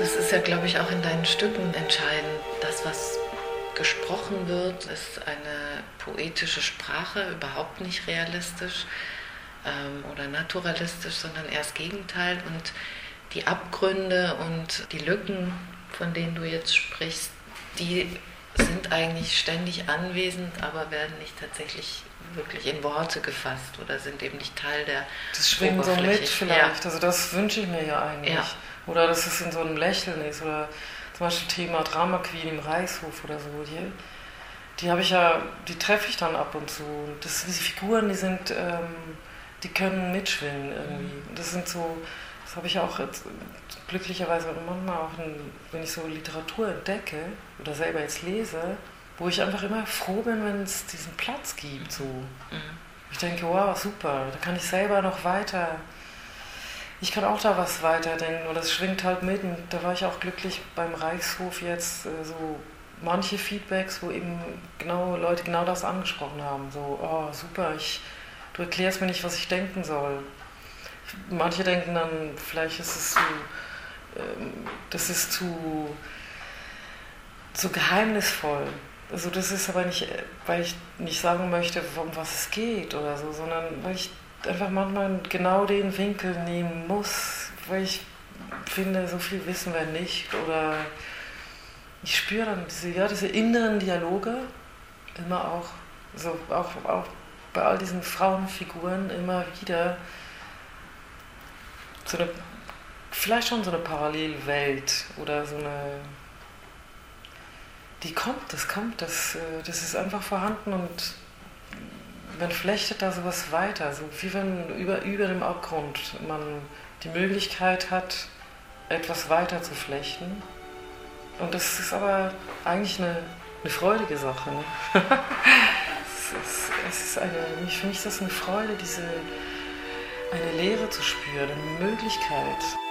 ist ja, glaube ich, auch in deinen Stücken entscheidend. Das, was gesprochen wird, ist eine poetische Sprache, überhaupt nicht realistisch ähm, oder naturalistisch, sondern das Gegenteil. Und die Abgründe und die Lücken, von denen du jetzt sprichst, die sind eigentlich ständig anwesend, aber werden nicht tatsächlich wirklich in Worte gefasst oder sind eben nicht Teil der. Das schwingt so mit vielleicht. Ja. Also das wünsche ich mir ja eigentlich. Ja. Oder dass es in so einem Lächeln ist. Oder zum Beispiel Thema Drama Queen im Reichshof oder so. Die, die habe ich ja, die treffe ich dann ab und zu. Und das, diese Figuren, die sind, ähm, die können mitschwingen irgendwie. Das sind so, das habe ich auch jetzt, glücklicherweise manchmal auch, in, wenn ich so Literatur entdecke oder selber jetzt lese, wo ich einfach immer froh bin, wenn es diesen Platz gibt. So. Mhm. Ich denke, wow, super, da kann ich selber noch weiter. Ich kann auch da was weiterdenken oder es schwingt halt mit. Und da war ich auch glücklich beim Reichshof jetzt äh, so manche Feedbacks, wo eben genau Leute genau das angesprochen haben. So, oh super, ich, du erklärst mir nicht, was ich denken soll. Manche denken dann, vielleicht ist es zu, ähm, das ist zu, zu geheimnisvoll. Also das ist aber nicht, weil ich nicht sagen möchte, um was es geht oder so, sondern weil ich einfach manchmal genau den Winkel nehmen muss, weil ich finde, so viel wissen wir nicht oder ich spüre dann diese, ja, diese inneren Dialoge immer auch, so auch, auch bei all diesen Frauenfiguren immer wieder so eine, vielleicht schon so eine Parallelwelt oder so eine die kommt, das kommt, das, äh, das ist einfach vorhanden und man flechtet da sowas weiter, so wie wenn über, über dem Abgrund man die Möglichkeit hat, etwas weiter zu flechten. Und das ist aber eigentlich eine, eine freudige Sache. Ne? es, ist, es ist eine, für mich ist das eine Freude, diese, eine Lehre zu spüren, eine Möglichkeit.